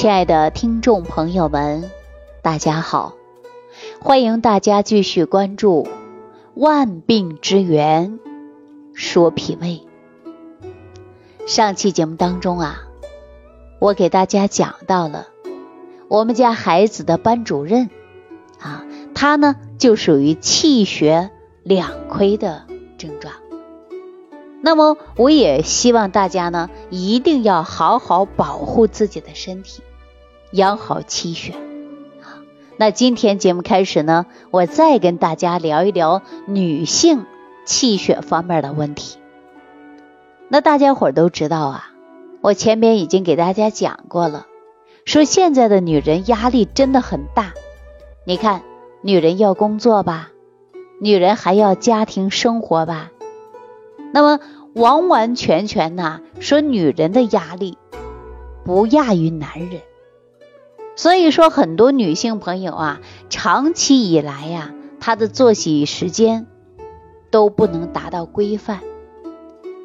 亲爱的听众朋友们，大家好！欢迎大家继续关注《万病之源说脾胃》。上期节目当中啊，我给大家讲到了我们家孩子的班主任啊，他呢就属于气血两亏的症状。那么，我也希望大家呢，一定要好好保护自己的身体，养好气血。那今天节目开始呢，我再跟大家聊一聊女性气血方面的问题。那大家伙都知道啊，我前边已经给大家讲过了，说现在的女人压力真的很大。你看，女人要工作吧，女人还要家庭生活吧。那么完完全全呐，说女人的压力不亚于男人，所以说很多女性朋友啊，长期以来呀，她的作息时间都不能达到规范，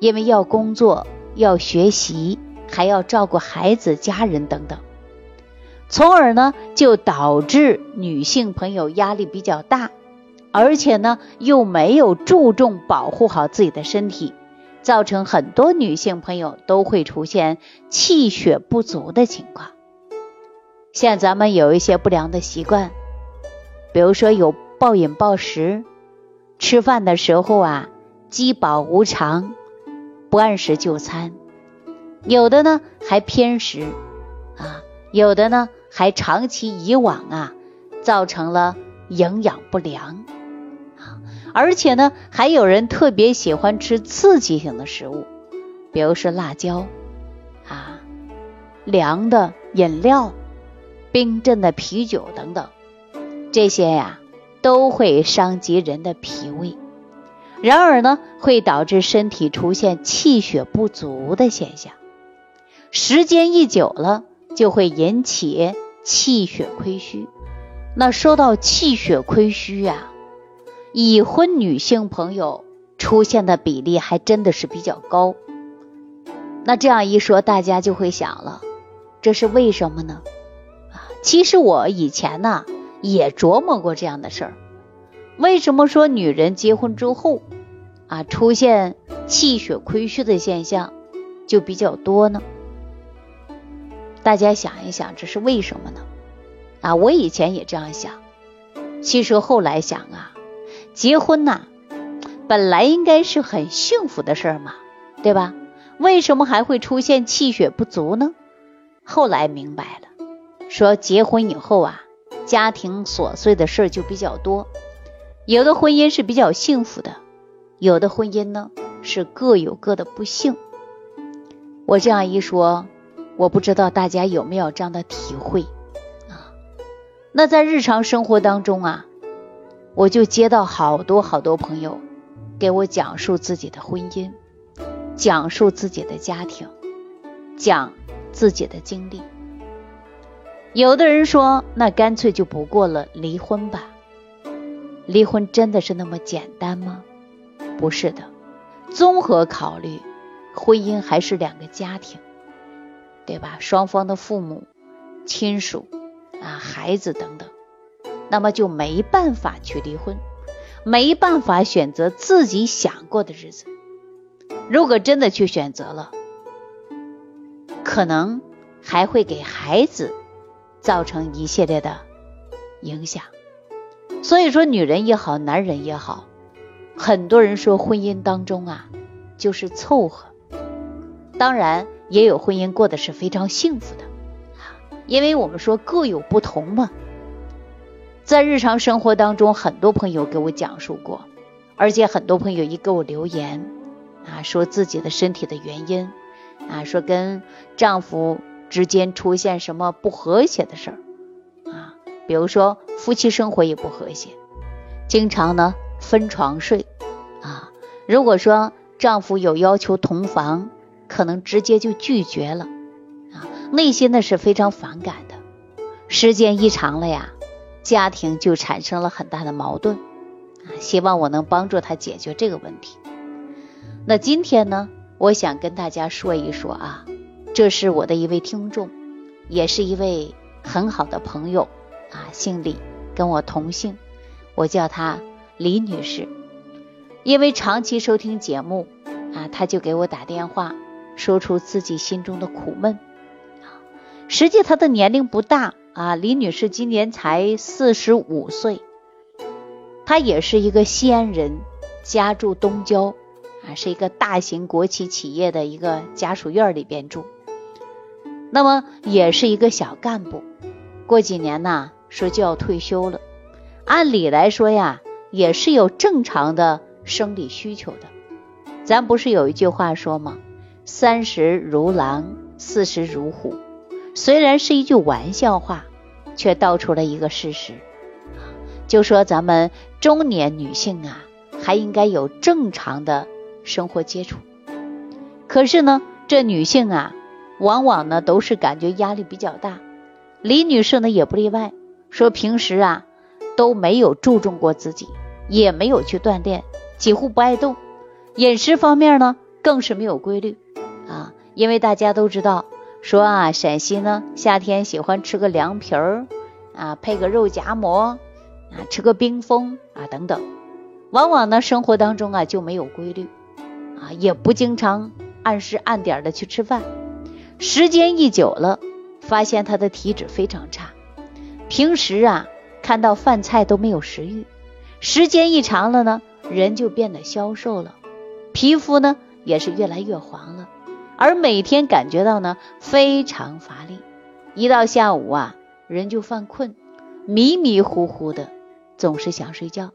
因为要工作、要学习，还要照顾孩子、家人等等，从而呢就导致女性朋友压力比较大。而且呢，又没有注重保护好自己的身体，造成很多女性朋友都会出现气血不足的情况。像咱们有一些不良的习惯，比如说有暴饮暴食，吃饭的时候啊饥饱无常，不按时就餐，有的呢还偏食啊，有的呢还长期以往啊造成了营养不良啊。而且呢，还有人特别喜欢吃刺激性的食物，比如说辣椒啊、凉的饮料、冰镇的啤酒等等，这些呀都会伤及人的脾胃，然而呢，会导致身体出现气血不足的现象，时间一久了，就会引起气血亏虚。那说到气血亏虚呀。已婚女性朋友出现的比例还真的是比较高。那这样一说，大家就会想了，这是为什么呢？其实我以前呢也琢磨过这样的事儿。为什么说女人结婚之后啊出现气血亏虚的现象就比较多呢？大家想一想，这是为什么呢？啊，我以前也这样想，其实后来想啊。结婚呐，本来应该是很幸福的事儿嘛，对吧？为什么还会出现气血不足呢？后来明白了，说结婚以后啊，家庭琐碎的事儿就比较多，有的婚姻是比较幸福的，有的婚姻呢是各有各的不幸。我这样一说，我不知道大家有没有这样的体会啊？那在日常生活当中啊。我就接到好多好多朋友给我讲述自己的婚姻，讲述自己的家庭，讲自己的经历。有的人说，那干脆就不过了，离婚吧。离婚真的是那么简单吗？不是的，综合考虑，婚姻还是两个家庭，对吧？双方的父母、亲属啊、孩子等等。那么就没办法去离婚，没办法选择自己想过的日子。如果真的去选择了，可能还会给孩子造成一系列的影响。所以说，女人也好，男人也好，很多人说婚姻当中啊，就是凑合。当然，也有婚姻过得是非常幸福的，因为我们说各有不同嘛。在日常生活当中，很多朋友给我讲述过，而且很多朋友一给我留言啊，说自己的身体的原因啊，说跟丈夫之间出现什么不和谐的事儿啊，比如说夫妻生活也不和谐，经常呢分床睡啊，如果说丈夫有要求同房，可能直接就拒绝了啊，内心呢是非常反感的，时间一长了呀。家庭就产生了很大的矛盾啊！希望我能帮助他解决这个问题。那今天呢，我想跟大家说一说啊，这是我的一位听众，也是一位很好的朋友啊，姓李，跟我同姓，我叫她李女士。因为长期收听节目啊，她就给我打电话，说出自己心中的苦闷。实际她的年龄不大啊，李女士今年才四十五岁，她也是一个西安人，家住东郊。啊，是一个大型国企企业的一个家属院里边住，那么也是一个小干部，过几年呢，说就要退休了。按理来说呀，也是有正常的生理需求的。咱不是有一句话说吗？三十如狼，四十如虎。虽然是一句玩笑话，却道出了一个事实，就说咱们中年女性啊，还应该有正常的。生活接触，可是呢，这女性啊，往往呢都是感觉压力比较大。李女士呢也不例外，说平时啊都没有注重过自己，也没有去锻炼，几乎不爱动。饮食方面呢更是没有规律啊，因为大家都知道，说啊陕西呢夏天喜欢吃个凉皮儿啊，配个肉夹馍啊，吃个冰峰啊等等，往往呢生活当中啊就没有规律。啊，也不经常按时按点的去吃饭，时间一久了，发现他的体质非常差。平时啊，看到饭菜都没有食欲，时间一长了呢，人就变得消瘦了，皮肤呢也是越来越黄了，而每天感觉到呢非常乏力，一到下午啊，人就犯困，迷迷糊糊的，总是想睡觉。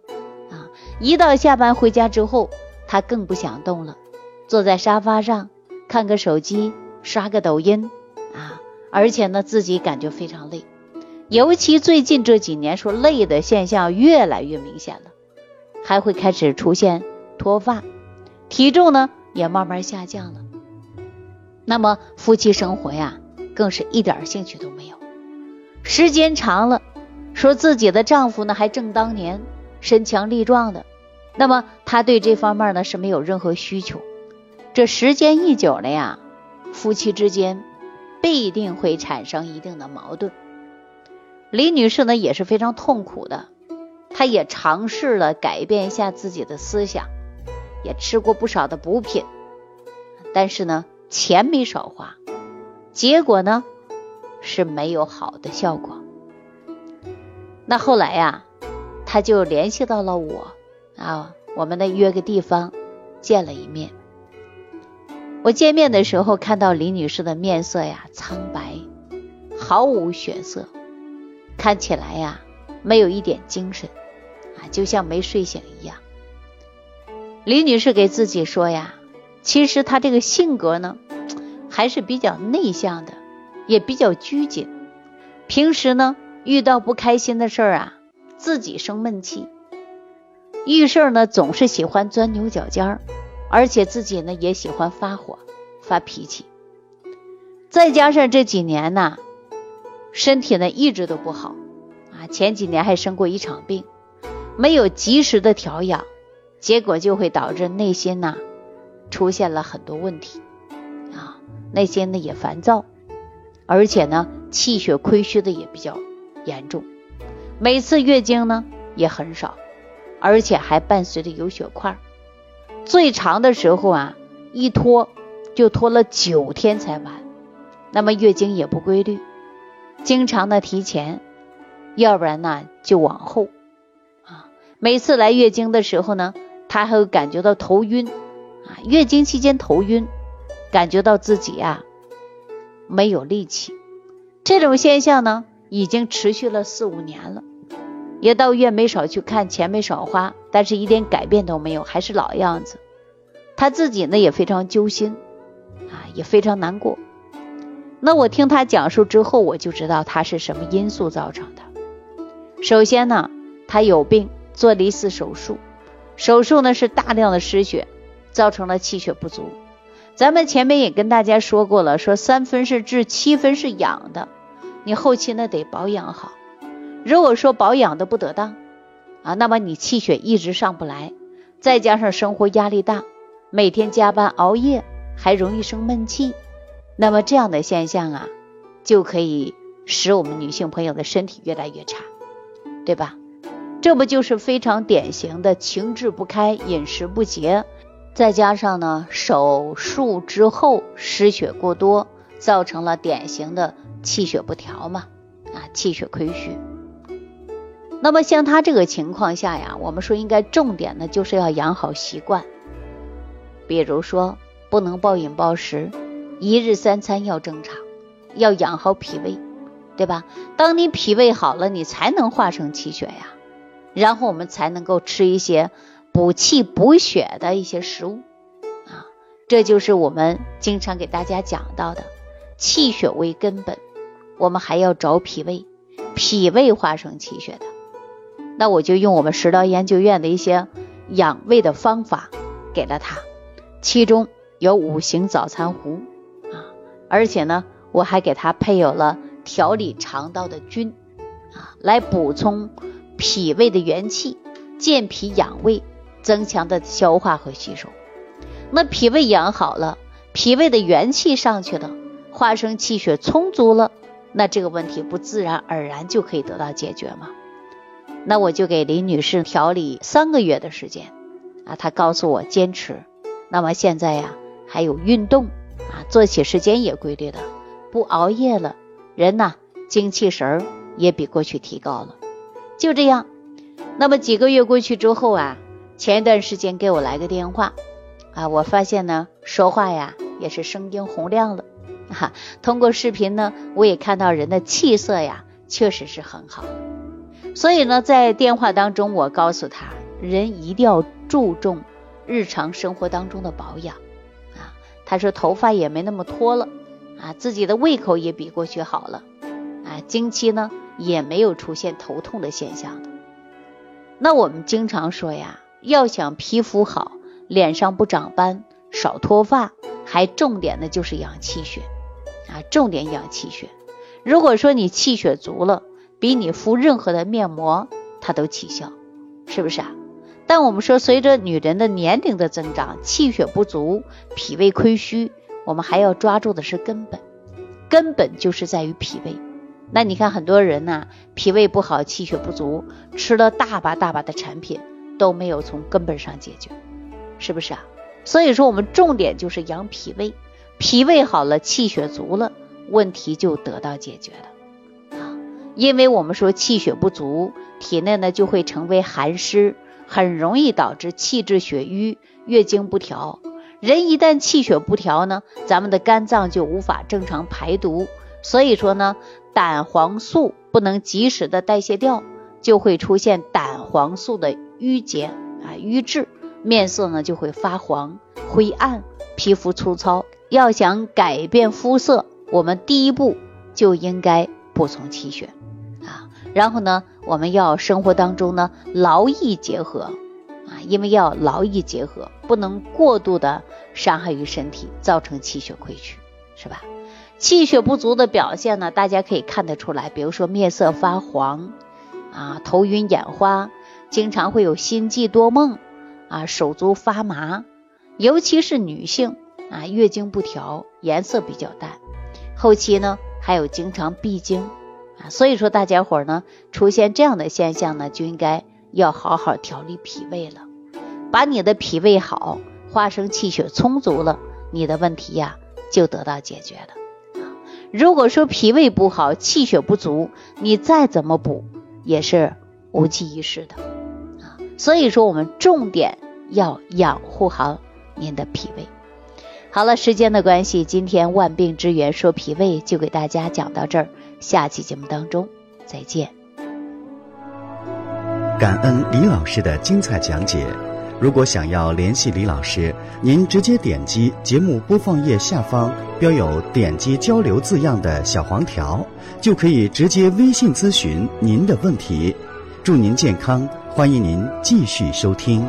啊，一到下班回家之后。他更不想动了，坐在沙发上看个手机，刷个抖音啊，而且呢自己感觉非常累，尤其最近这几年说累的现象越来越明显了，还会开始出现脱发，体重呢也慢慢下降了。那么夫妻生活呀，更是一点兴趣都没有，时间长了，说自己的丈夫呢还正当年，身强力壮的。那么他对这方面呢是没有任何需求，这时间一久了呀，夫妻之间必定会产生一定的矛盾。李女士呢也是非常痛苦的，她也尝试了改变一下自己的思想，也吃过不少的补品，但是呢钱没少花，结果呢是没有好的效果。那后来呀，她就联系到了我。啊，我们呢约个地方见了一面。我见面的时候看到李女士的面色呀苍白，毫无血色，看起来呀没有一点精神啊，就像没睡醒一样。李女士给自己说呀，其实她这个性格呢还是比较内向的，也比较拘谨。平时呢遇到不开心的事儿啊，自己生闷气。遇事呢总是喜欢钻牛角尖儿，而且自己呢也喜欢发火、发脾气。再加上这几年呢，身体呢一直都不好啊，前几年还生过一场病，没有及时的调养，结果就会导致内心呢出现了很多问题啊，内心呢也烦躁，而且呢气血亏虚的也比较严重，每次月经呢也很少。而且还伴随着有血块，最长的时候啊，一拖就拖了九天才完。那么月经也不规律，经常的提前，要不然呢就往后啊。每次来月经的时候呢，她还会感觉到头晕啊。月经期间头晕，感觉到自己啊没有力气，这种现象呢已经持续了四五年了。也到医院没少去看，钱没少花，但是一点改变都没有，还是老样子。他自己呢也非常揪心啊，也非常难过。那我听他讲述之后，我就知道他是什么因素造成的。首先呢，他有病，做了一次手术，手术呢是大量的失血，造成了气血不足。咱们前面也跟大家说过了，说三分是治，七分是养的，你后期呢得保养好。如果说保养的不得当啊，那么你气血一直上不来，再加上生活压力大，每天加班熬夜，还容易生闷气，那么这样的现象啊，就可以使我们女性朋友的身体越来越差，对吧？这不就是非常典型的情志不开、饮食不节，再加上呢手术之后失血过多，造成了典型的气血不调嘛？啊，气血亏虚。那么像他这个情况下呀，我们说应该重点的就是要养好习惯，比如说不能暴饮暴食，一日三餐要正常，要养好脾胃，对吧？当你脾胃好了，你才能化生气血呀，然后我们才能够吃一些补气补血的一些食物啊，这就是我们经常给大家讲到的气血为根本，我们还要找脾胃，脾胃化生气血的。那我就用我们食疗研究院的一些养胃的方法给了他，其中有五行早餐壶啊，而且呢，我还给他配有了调理肠道的菌啊，来补充脾胃的元气，健脾养胃，增强的消化和吸收。那脾胃养好了，脾胃的元气上去了，化生气血充足了，那这个问题不自然而然就可以得到解决吗？那我就给林女士调理三个月的时间啊，她告诉我坚持。那么现在呀，还有运动啊，作息时间也规律的，不熬夜了，人呐精气神儿也比过去提高了。就这样，那么几个月过去之后啊，前一段时间给我来个电话啊，我发现呢说话呀也是声音洪亮了哈。通过视频呢，我也看到人的气色呀确实是很好。所以呢，在电话当中，我告诉他，人一定要注重日常生活当中的保养啊。他说头发也没那么脱了啊，自己的胃口也比过去好了啊，经期呢也没有出现头痛的现象。那我们经常说呀，要想皮肤好，脸上不长斑，少脱发，还重点的就是养气血啊，重点养气血。如果说你气血足了，比你敷任何的面膜，它都起效，是不是啊？但我们说，随着女人的年龄的增长，气血不足，脾胃亏虚，我们还要抓住的是根本，根本就是在于脾胃。那你看很多人呢，脾胃不好，气血不足，吃了大把大把的产品，都没有从根本上解决，是不是啊？所以说，我们重点就是养脾胃，脾胃好了，气血足了，问题就得到解决了。因为我们说气血不足，体内呢就会成为寒湿，很容易导致气滞血瘀、月经不调。人一旦气血不调呢，咱们的肝脏就无法正常排毒，所以说呢，胆黄素不能及时的代谢掉，就会出现胆黄素的淤结啊瘀滞，面色呢就会发黄、灰暗，皮肤粗糙。要想改变肤色，我们第一步就应该补充气血。啊然后呢，我们要生活当中呢劳逸结合啊，因为要劳逸结合，不能过度的伤害于身体，造成气血亏虚，是吧？气血不足的表现呢，大家可以看得出来，比如说面色发黄啊，头晕眼花，经常会有心悸多梦啊，手足发麻，尤其是女性啊，月经不调，颜色比较淡，后期呢还有经常闭经。啊所以说，大家伙呢出现这样的现象呢，就应该要好好调理脾胃了，把你的脾胃好，化生气血充足了，你的问题呀就得到解决了。如果说脾胃不好，气血不足，你再怎么补也是无济于事的啊。所以说，我们重点要养护好您的脾胃。好了，时间的关系，今天万病之源说脾胃就给大家讲到这儿。下期节目当中再见。感恩李老师的精彩讲解。如果想要联系李老师，您直接点击节目播放页下方标有“点击交流”字样的小黄条，就可以直接微信咨询您的问题。祝您健康，欢迎您继续收听。